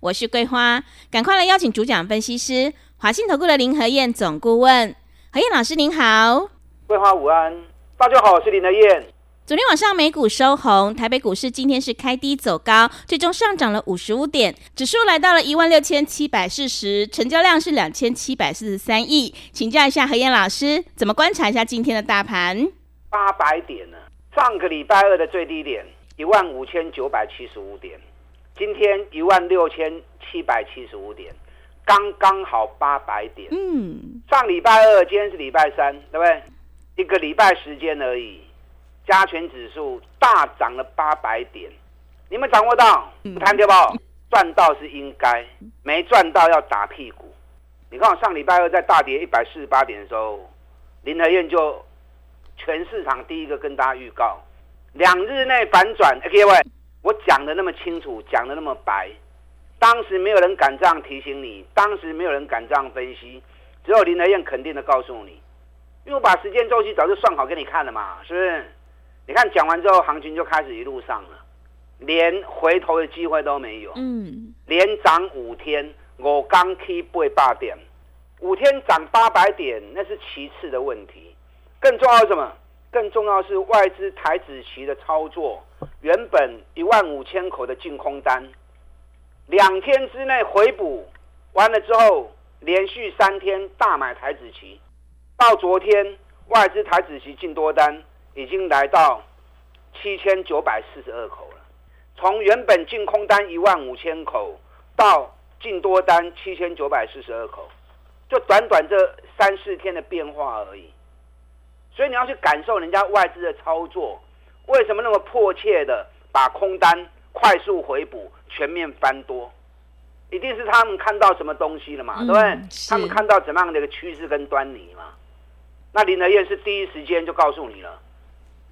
我是桂花，赶快来邀请主讲分析师华信投顾的林和燕总顾问，何燕老师您好。桂花午安，大家好，我是林和燕。昨天晚上美股收红，台北股市今天是开低走高，最终上涨了五十五点，指数来到了一万六千七百四十，成交量是两千七百四十三亿。请教一下何燕老师，怎么观察一下今天的大盘？八百点呢？上个礼拜二的最低点一万五千九百七十五点。今天一万六千七百七十五点，刚刚好八百点。嗯，上礼拜二，今天是礼拜三，对不对？一个礼拜时间而已，加权指数大涨了八百点。你们掌握到？不谈对不？赚到是应该，没赚到要打屁股。你看我上礼拜二在大跌一百四十八点的时候，林和燕就全市场第一个跟大家预告，两日内反转。各位。我讲的那么清楚，讲的那么白，当时没有人敢这样提醒你，当时没有人敢这样分析，只有林德燕肯定的告诉你，因为我把时间周期早就算好给你看了嘛，是不是？你看讲完之后，行情就开始一路上了，连回头的机会都没有，嗯，连涨五天，我刚 K 八百点，五天涨八百点，那是其次的问题，更重要是什么？更重要是外资台指期的操作，原本一万五千口的净空单，两天之内回补完了之后，连续三天大买台指期，到昨天外资台指期净多单已经来到七千九百四十二口了，从原本净空单一万五千口到净多单七千九百四十二口，就短短这三四天的变化而已。所以你要去感受人家外资的操作，为什么那么迫切的把空单快速回补、全面翻多？一定是他们看到什么东西了嘛，对不对？他们看到怎么样的一个趋势跟端倪嘛？那林德燕是第一时间就告诉你了，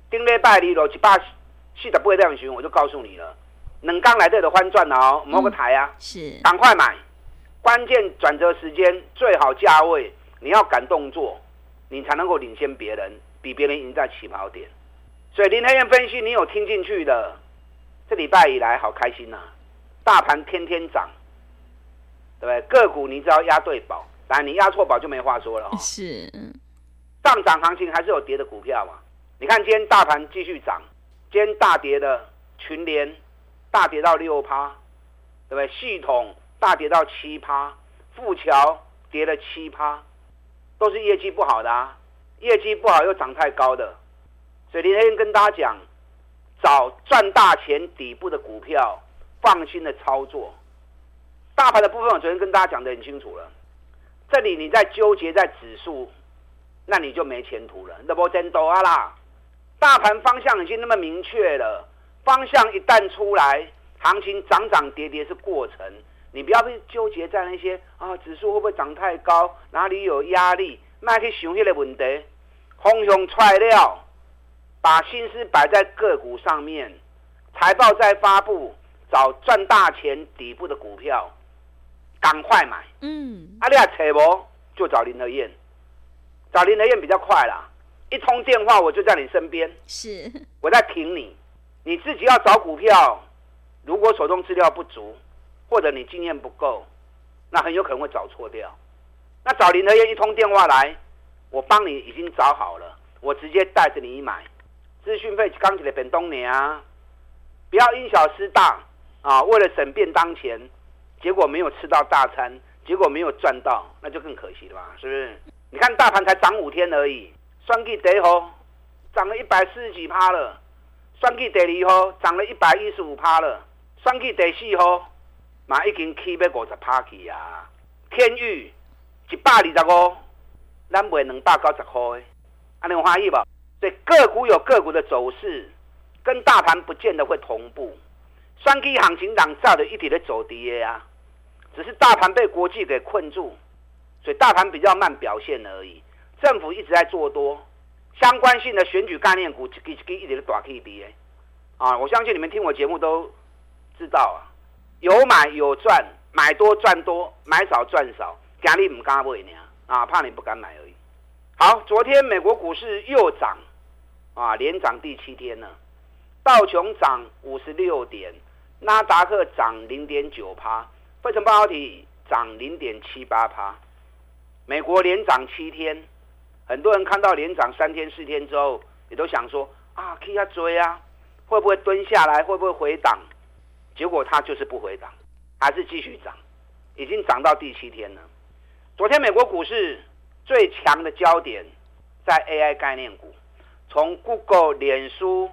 丁列拜里罗七八四的不会这样循，我就告诉你了，能刚来这的翻转哦，摸个台啊，是赶快买，关键转折时间最好价位，你要敢动作。你才能够领先别人，比别人赢在起跑点。所以林和彦分析，你有听进去的，这礼拜以来好开心呐、啊！大盘天天涨，对不对？个股你只要押对宝，来你押错宝就没话说了、哦。是，上涨行情还是有跌的股票嘛？你看今天大盘继续涨，今天大跌的群联大跌到六趴，对不对？系统大跌到七趴，富桥跌了七趴。都是业绩不好的啊，业绩不好又涨太高的，所以林和彦跟大家讲，找赚大钱底部的股票，放心的操作。大盘的部分我昨天跟大家讲得很清楚了，这里你在纠结在指数，那你就没前途了。那不真多啊啦，大盘方向已经那么明确了，方向一旦出来，行情涨涨跌跌是过程。你不要被纠结在那些啊，指数会不会涨太高？哪里有压力？卖去想那个问题，方向出来了，把心思摆在个股上面，财报再发布，找赚大钱底部的股票，赶快买。嗯，阿、啊、你还扯不？就找林德燕，找林德燕比较快啦。一通电话我就在你身边，是我在挺你。你自己要找股票，如果手中资料不足。或者你经验不够，那很有可能会找错掉。那找林和彦一通电话来，我帮你已经找好了，我直接带着你买。资讯费刚起来本东年啊，不要因小失大啊！为了省便当钱，结果没有吃到大餐，结果没有赚到，那就更可惜了嘛？是不是？你看大盘才涨五天而已，双 K 第一号涨了一百四十几趴了，双 K 第二号涨了一百一十五趴了，双 K 第四号。嘛已经起要五十趴去啊！天钰一百二十五，咱卖两百九十块，安尼有欢喜不？所以个股有个股的走势，跟大盘不见得会同步。双 K 行情让造的一直在走跌啊，只是大盘被国际给困住，所以大盘比较慢表现而已。政府一直在做多，相关性的选举概念股一支一支一直大起跌啊！我相信你们听我节目都知道啊，有买有赚，买多赚多，买少赚少，压力唔敢买呢啊，怕你不敢买而已。好，昨天美国股市又涨啊，连涨第七天了，道琼涨五十六点，纳达克涨零点九趴，费城半导体涨零点七八趴，美国连涨七天。很多人看到连涨三天四天之后，也都想说啊，可以要追啊，会不会蹲下来，会不会回档？结果它就是不回档，还是继续涨，已经涨到第七天了。昨天美国股市最强的焦点在 AI 概念股，从 Google、脸书、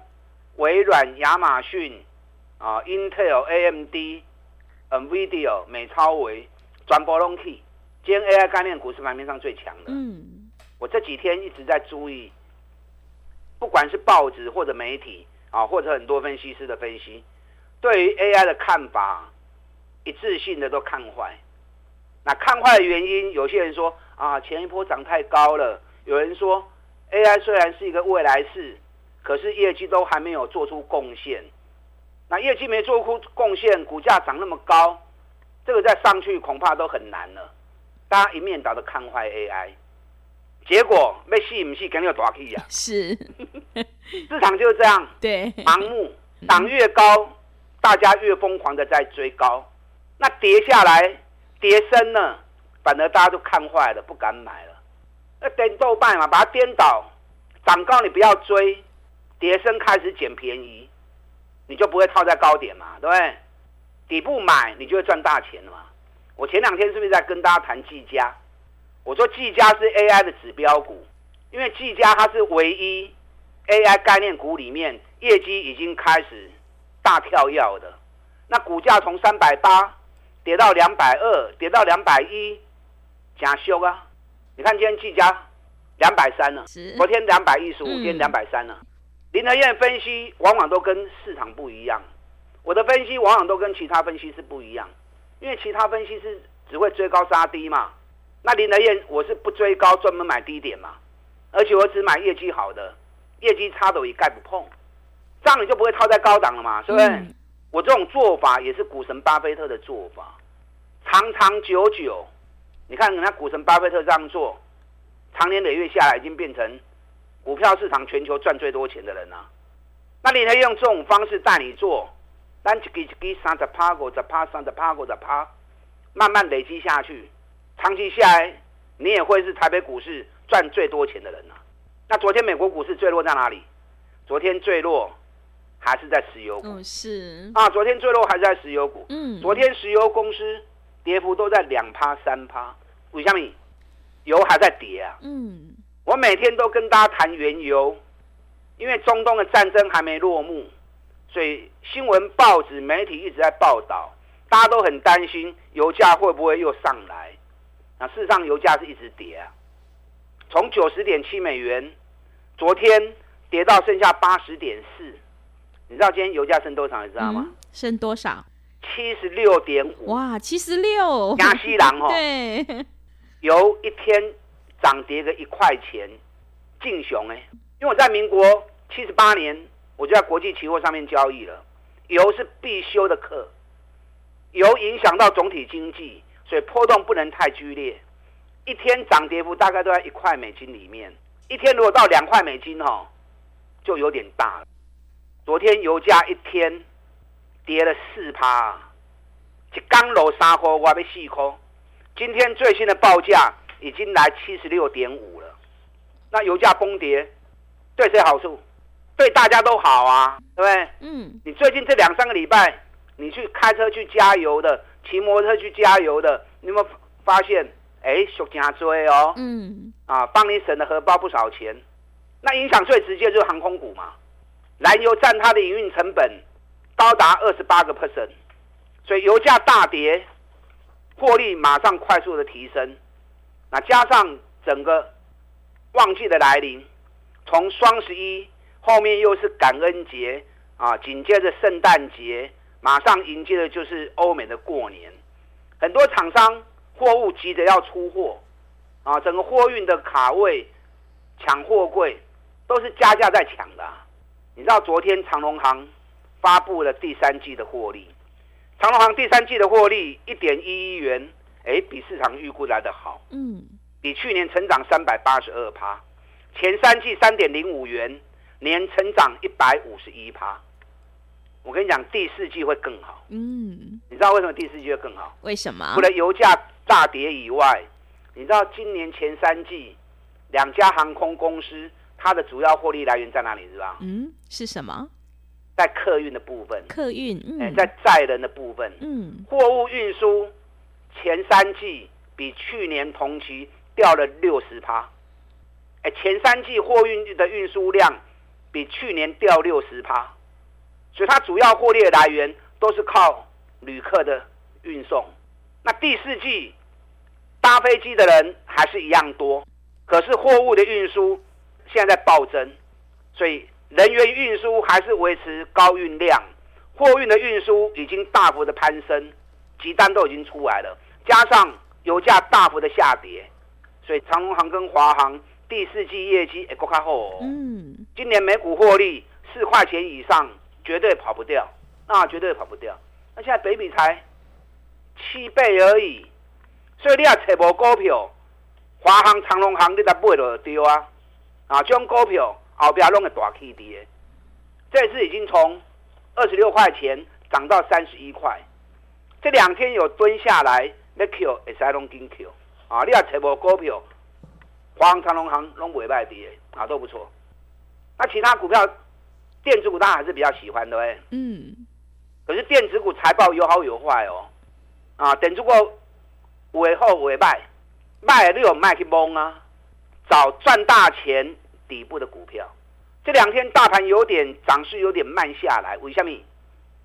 微软、亚马逊啊、Intel、AMD、NVIDIA、美超维、转波隆 K，今天 AI 概念股是盘面上最强的。嗯。我这几天一直在注意，不管是报纸或者媒体啊，或者很多分析师的分析，对于 AI 的看法一致性的都看坏。那看坏的原因，有些人说啊，前一波涨太高了；有人说 AI 虽然是一个未来式，可是业绩都还没有做出贡献。那业绩没做出贡献，股价涨那么高，这个再上去恐怕都很难了。大家一面倒的看坏 AI。结果被吸引，吸肯定有大气呀。是，市场就是这样。对，盲目涨越高，大家越疯狂的在追高。那跌下来，跌深了，反而大家都看坏了，不敢买了。那颠倒卖嘛，把它颠倒，涨高你不要追，跌深开始捡便宜，你就不会套在高点嘛，对不对？底部买，你就会赚大钱了嘛。我前两天是不是在跟大家谈技嘉？我说技嘉是 AI 的指标股，因为技嘉它是唯一 AI 概念股里面业绩已经开始大跳跃的。那股价从三百八跌到两百二，跌到两百一，假修啊！你看今天技嘉两百三了，昨天两百一十五，今天两百三了。林德燕分析往往都跟市场不一样，我的分析往往都跟其他分析师不一样，因为其他分析师只会追高杀低嘛。那林德燕，我是不追高，专门买低点嘛，而且我只买业绩好的，业绩差的我一概不碰，这样你就不会套在高档了嘛，是不是？嗯、我这种做法也是股神巴菲特的做法，长长久久，你看人家股神巴菲特这样做，长年累月下来已经变成股票市场全球赚最多钱的人了。那你可以用这种方式带你做，单几几几三十趴五十趴三十趴五十趴，慢慢累积下去。长期下来，你也会是台北股市赚最多钱的人了、啊。那昨天美国股市坠落在哪里？昨天最弱还是在石油股。嗯、是啊，昨天最弱还是在石油股。嗯，昨天石油公司跌幅都在两趴三趴。为什么？油还在跌啊。嗯，我每天都跟大家谈原油，因为中东的战争还没落幕，所以新闻、报纸、媒体一直在报道，大家都很担心油价会不会又上来。那事实上，油价是一直跌啊，从九十点七美元，昨天跌到剩下八十点四。你知道今天油价升多少？你知道吗？嗯、升多少？七十六点五。哇，七十六！亚西郎哦。对。油一天涨跌个一块钱，劲雄哎！因为我在民国七十八年，我就在国际期货上面交易了。油是必修的课，油影响到总体经济。所以波动不能太剧烈，一天涨跌幅大概都在一块美金里面。一天如果到两块美金哦，就有点大了。昨天油价一天跌了四趴，一刚楼三块，我还没细抠。今天最新的报价已经来七十六点五了。那油价崩跌对谁好处？对大家都好啊，对不对？嗯。你最近这两三个礼拜，你去开车去加油的。骑摩托车去加油的，你有没有发现？哎，小加追哦，嗯，啊，帮你省了荷包不少钱。那影响最直接就是航空股嘛，燃油占它的营运成本高达二十八个 percent，所以油价大跌，获利马上快速的提升。那加上整个旺季的来临，从双十一后面又是感恩节啊，紧接着圣诞节。马上迎接的就是欧美的过年，很多厂商货物急着要出货，啊，整个货运的卡位、抢货柜都是加价在抢的。你知道昨天长隆行发布了第三季的获利，长隆行第三季的获利一点一亿元，哎，比市场预估来得好，嗯，比去年成长三百八十二趴，前三季三点零五元，年成长一百五十一趴。我跟你讲，第四季会更好，嗯，你知道为什么第四季会更好？为什么？除了油价大跌以外，你知道今年前三季两家航空公司。它的主要获利来源在哪里？是吧？嗯，是什么？在客运的部分。客运，嗯，在载人的部分，嗯，货物运输前三季比去年同期掉了六十趴。哎，前三季货运的运输量比去年掉六十趴，所以它主要获利的来源都是靠旅客的运送。那第四季搭飞机的人还是一样多，可是货物的运输。现在在暴增，所以人员运输还是维持高运量，货运的运输已经大幅的攀升，急单都已经出来了，加上油价大幅的下跌，所以长隆航跟华航第四季业绩也够看好。嗯，今年每股获利四块钱以上，绝对跑不掉，那绝对跑不掉。那现在北比才七倍而已，所以你要找无股票，华航、长隆航你才买就对啊。啊，这种股票后边弄个大起跌，这次已经从二十六块钱涨到三十一块，这两天有蹲下来，那 Q 也是还拢紧 Q 啊！你要找无股票，华航、长荣航拢不会卖跌啊，都不错。那其他股票，电子股大家还是比较喜欢的哎。嗯。可是电子股财报有好有坏哦。啊，电子股尾后尾卖，卖你有卖去蒙啊？找赚大钱底部的股票，这两天大盘有点涨势有点慢下来，为什么？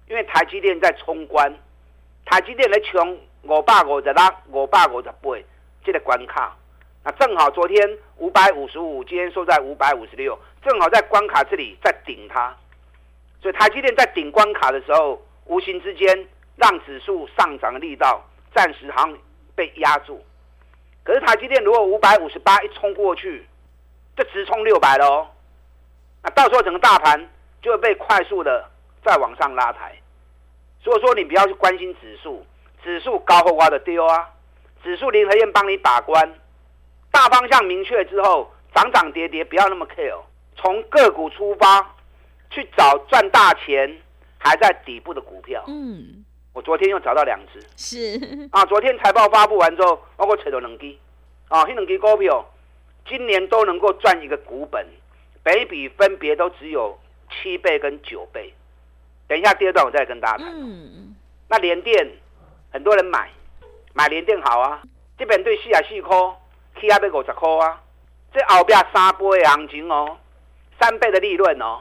因为台积电在冲关，台积电在冲五百五十六、五百五十八这个关卡，那正好昨天五百五十五，今天收在五百五十六，正好在关卡这里在顶它，所以台积电在顶关卡的时候，无形之间让指数上涨的力道暂时好像被压住。可是台积电如果五百五十八一冲过去，就直冲六百喽。那到时候整个大盘就会被快速的再往上拉抬。所以说你不要去关心指数，指数高后挖的丢啊。指数联合院帮你把关，大方向明确之后，涨涨跌跌不要那么 care。从个股出发去找赚大钱还在底部的股票。嗯。我昨天又找到两只，是啊，昨天财报发布完之后，包括扯到两基，啊，那两支股票今年都能够赚一个股本，北比分别都只有七倍跟九倍。等一下第二段我再跟大家谈。嗯，那联电很多人买，买联电好啊，这边对四十四块，起亚要五十块啊，这后边三倍的行情哦，三倍的利润哦，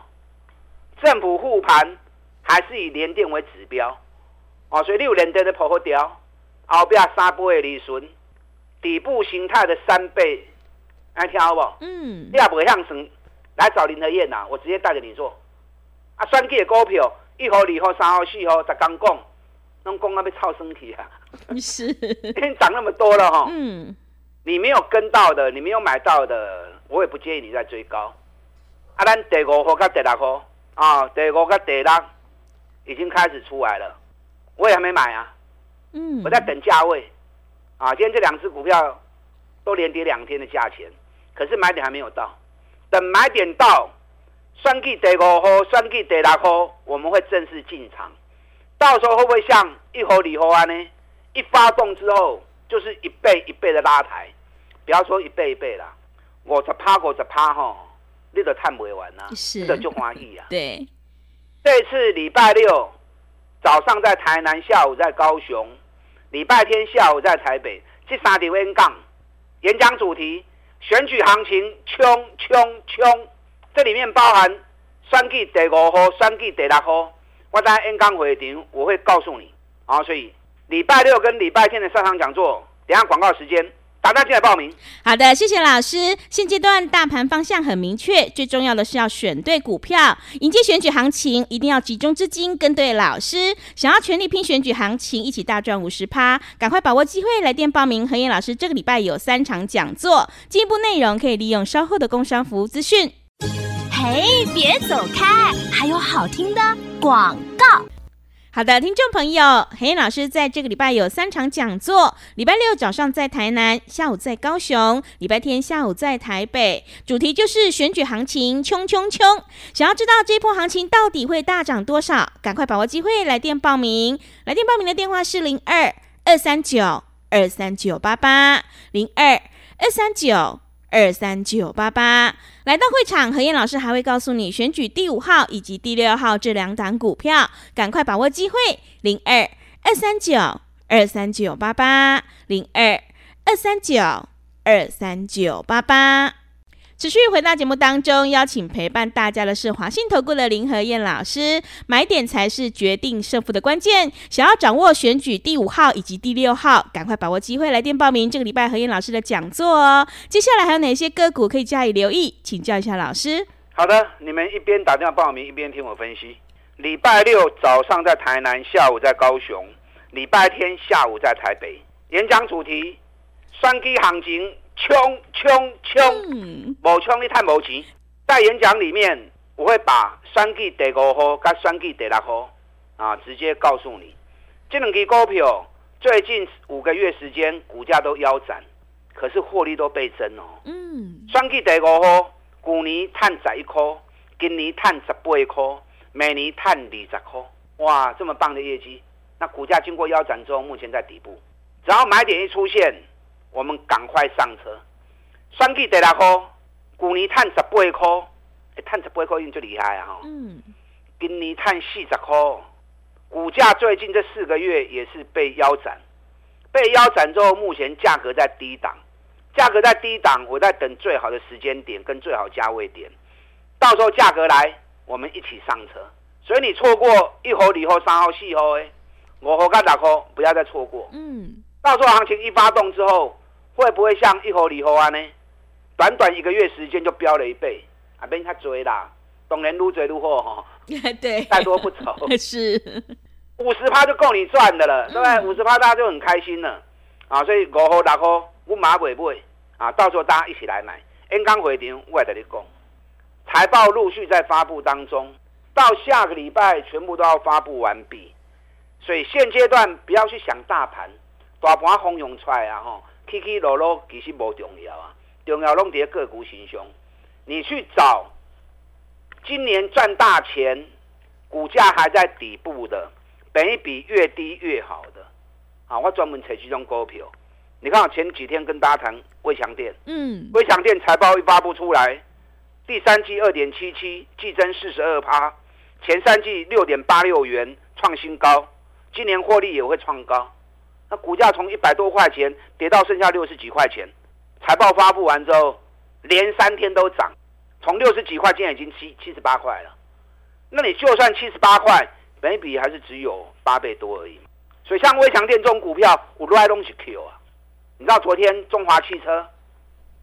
政府护盘还是以联电为指标。哦，所以你有连跌的破好掉，后边三倍的利润，底部形态的三倍，来听好不好？嗯。你也不会向上来找林和燕呐，我直接带着你做。啊，算计的股票，一号、二号、三号、四号，才刚讲，拢讲啊，要超升起啊。是。已经涨那么多了哈。嗯。你没有跟到的，你没有买到的，我也不建议你再追高。啊，咱第五号跟第六号啊，第五跟第六已经开始出来了。我也还没买啊，嗯，我在等价位，啊，今天这两只股票都连跌两天的价钱，可是买点还没有到，等买点到，算计第五号、算计第六号，我们会正式进场，到时候会不会像一号、二号啊呢？一发动之后就是一倍一倍的拉抬，不要说一倍一倍啦，五十趴、五十趴吼，你都赚不完呐，是，这就欢喜啊。对，这次礼拜六。早上在台南，下午在高雄，礼拜天下午在台北，这三场演讲，演讲主题选举行情冲冲冲，这里面包含选举第五号、选举第六号，我在演讲会场我会告诉你啊，所以礼拜六跟礼拜天的上场讲座，等下广告时间打电话进来报名。好的，谢谢老师。现阶段大盘方向很明确，最重要的是要选对股票，迎接选举行情，一定要集中资金跟对老师。想要全力拼选举行情，一起大赚五十趴，赶快把握机会来电报名。何燕老师这个礼拜有三场讲座，进一步内容可以利用稍后的工商服务资讯。嘿，别走开，还有好听的广告。好的，听众朋友，黑老师在这个礼拜有三场讲座，礼拜六早上在台南，下午在高雄，礼拜天下午在台北，主题就是选举行情，冲冲冲！想要知道这波行情到底会大涨多少，赶快把握机会来电报名。来电报名的电话是零二二三九二三九八八零二二三九二三九八八。来到会场，何燕老师还会告诉你选举第五号以及第六号这两档股票，赶快把握机会，零二二三九二三九八八，零二二三九二三九八八。持续回到节目当中，邀请陪伴大家的是华信投顾的林和燕老师。买点才是决定胜负的关键。想要掌握选举第五号以及第六号，赶快把握机会来电报名这个礼拜和燕老师的讲座哦。接下来还有哪些个股可以加以留意？请教一下老师。好的，你们一边打电话报名，一边听我分析。礼拜六早上在台南，下午在高雄；礼拜天下午在台北。演讲主题：双击行情。冲冲冲！无冲你太无钱。在演讲里面，我会把选举第五号跟选举第六号啊，直接告诉你，这两支股票最近五个月时间股价都腰斩，可是获利都倍增哦。嗯。选举第五号，去年赚十一块，今年赚十八块，明年赚二十块。哇，这么棒的业绩！那股价经过腰斩之后，目前在底部，只要买点一出现。我们赶快上车，选举第六号，去年赚十八块，哎，赚十八块已经最厉害啊！哈，嗯，今年赚四十块，股价最近这四个月也是被腰斩，被腰斩之后，目前价格在低档，价格在低档，我在等最好的时间点跟最好价位点，到时候价格来，我们一起上车。所以你错过一号、二号、三号、四号，哎，五号跟六号，不要再错过。嗯，到时候行情一发动之后。会不会像一号、二号啊呢？短短一个月时间就飙了一倍，啊，别太追啦，当然越追越好哈。对，再多不愁。是，五十趴就够你赚的了，对不对？五十趴大家就很开心了啊！所以五号、六号我马尾不会啊，到时候大家一起来买。N 刚回电，我跟你讲，财报陆续在发布当中，到下个礼拜全部都要发布完毕，所以现阶段不要去想大盘，大盘汹涌出来啊哈。起起落落其实不重要啊，重要拢伫个股形象。你去找今年赚大钱、股价还在底部的，本一比越低越好的。啊，我专门采取这种股票。你看我前几天跟大家谈微强电，嗯，微强电财报一发布出来，第三季二点七七，季增四十二趴，前三季六点八六元创新高，今年获利也会创高。那股价从一百多块钱跌到剩下六十几块钱，财报发布完之后，连三天都涨，从六十几块现在已经七七十八块了。那你就算七十八块，本益比还是只有八倍多而已。所以像微强电这种股票，我都爱东西 Q 啊。你知道昨天中华汽车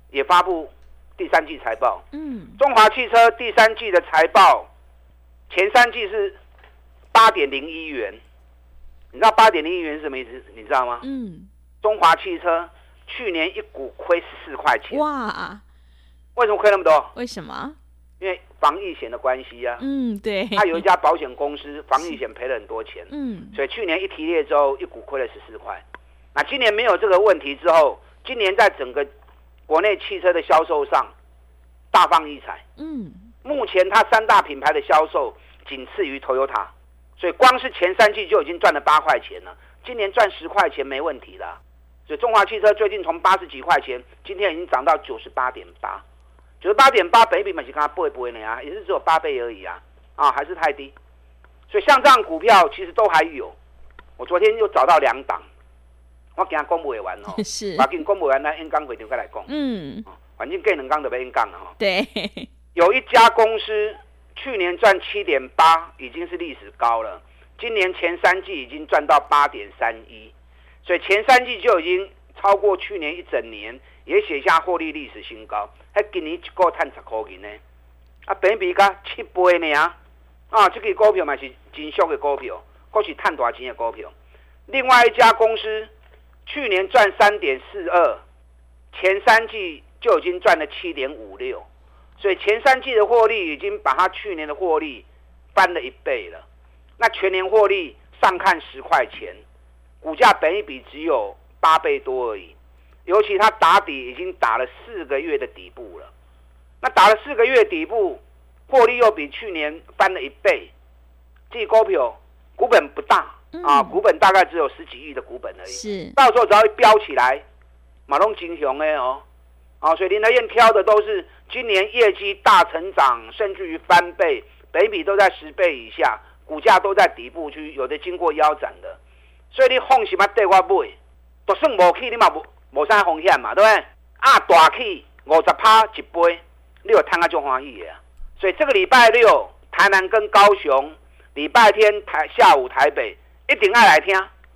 也发布第三季财报，嗯，中华汽车第三季的财报，前三季是八点零一元。你知道八点零一元是什么意思？你知道吗？嗯，中华汽车去年一股亏十四块钱。哇！为什么亏那么多？为什么？因为防疫险的关系啊。嗯，对。他有一家保险公司，防疫险赔了很多钱。嗯。所以去年一提列之后，一股亏了十四块。那今年没有这个问题之后，今年在整个国内汽车的销售上大放异彩。嗯。目前它三大品牌的销售仅次于 Toyota。所以光是前三季就已经赚了八块钱了，今年赚十块钱没问题的。所以中华汽车最近从八十几块钱，今天已经涨到九十八点八，九十八点八，北比嘛是刚刚不会不会那样，也是只有八倍而已啊，啊还是太低。所以像这样股票其实都还有，我昨天又找到两档，我给他公布完哦，是，我给你公布完那 N 刚回头再来讲，嗯，反正更能刚的被 N 刚了哈，对，有一家公司。去年赚七点八，已经是历史高了。今年前三季已经赚到八点三一，所以前三季就已经超过去年一整年，也写下获利历史新高。还今年一个赚十块钱呢，啊，本比加七倍呢啊！啊，这个股票嘛是真俗的股票，过去赚大钱的股票。另外一家公司去年赚三点四二，前三季就已经赚了七点五六，所以前三季的获利已经把它去年的获利翻了一倍了。那全年获利上看十块钱，股价本一比只有八倍多而已。尤其它打底已经打了四个月的底部了，那打了四个月底部，获利又比去年翻了一倍。这股票股本不大、嗯、啊，股本大概只有十几亿的股本而已。是，到时候只要一飙起来，马龙金雄哎哦，啊，所以林德燕挑的都是今年业绩大成长，甚至于翻倍，本益比都在十倍以下，股价都在底部区，有的经过腰斩的。所以你放心嘛，对我买，就算无去，你嘛无。无啥风险嘛，对不对？啊，大起五十趴一杯，你有摊个就欢喜的。所以这个礼拜六，台南跟高雄，礼拜天台下午台北，一定要来听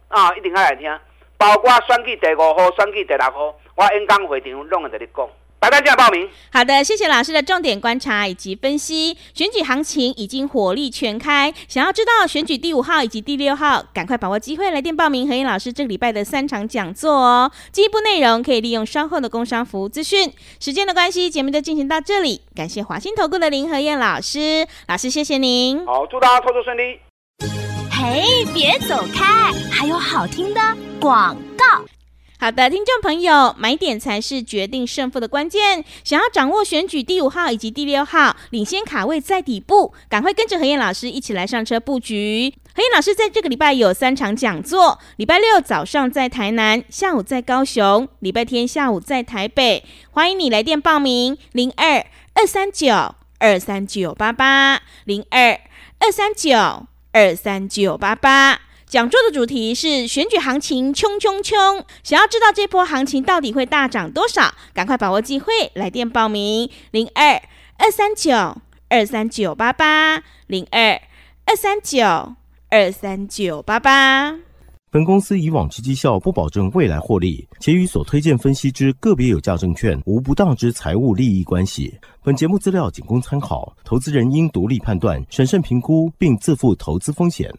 啊，一定要来听。包括选举第五号、选举第六号，我演讲会场拢会跟你讲。大家进来报名。好的，谢谢老师的重点观察以及分析。选举行情已经火力全开，想要知道选举第五号以及第六号，赶快把握机会来电报名何燕老师这个礼拜的三场讲座哦。进一步内容可以利用稍后的工商服务资讯。时间的关系，节目就进行到这里。感谢华兴投顾的林何燕老师，老师谢谢您。好，祝大家操作顺利。嘿，别走开，还有好听的广告。好的，听众朋友，买点才是决定胜负的关键。想要掌握选举第五号以及第六号领先卡位在底部，赶快跟着何燕老师一起来上车布局。何燕老师在这个礼拜有三场讲座：礼拜六早上在台南，下午在高雄，礼拜天下午在台北。欢迎你来电报名：零二二三九二三九八八零二二三九二三九八八。讲座的主题是选举行情冲冲冲，想要知道这波行情到底会大涨多少？赶快把握机会，来电报名零二二三九二三九八八零二二三九二三九八八。本公司以往之绩效不保证未来获利，且与所推荐分析之个别有价证券无不当之财务利益关系。本节目资料仅供参考，投资人应独立判断、审慎评估，并自负投资风险。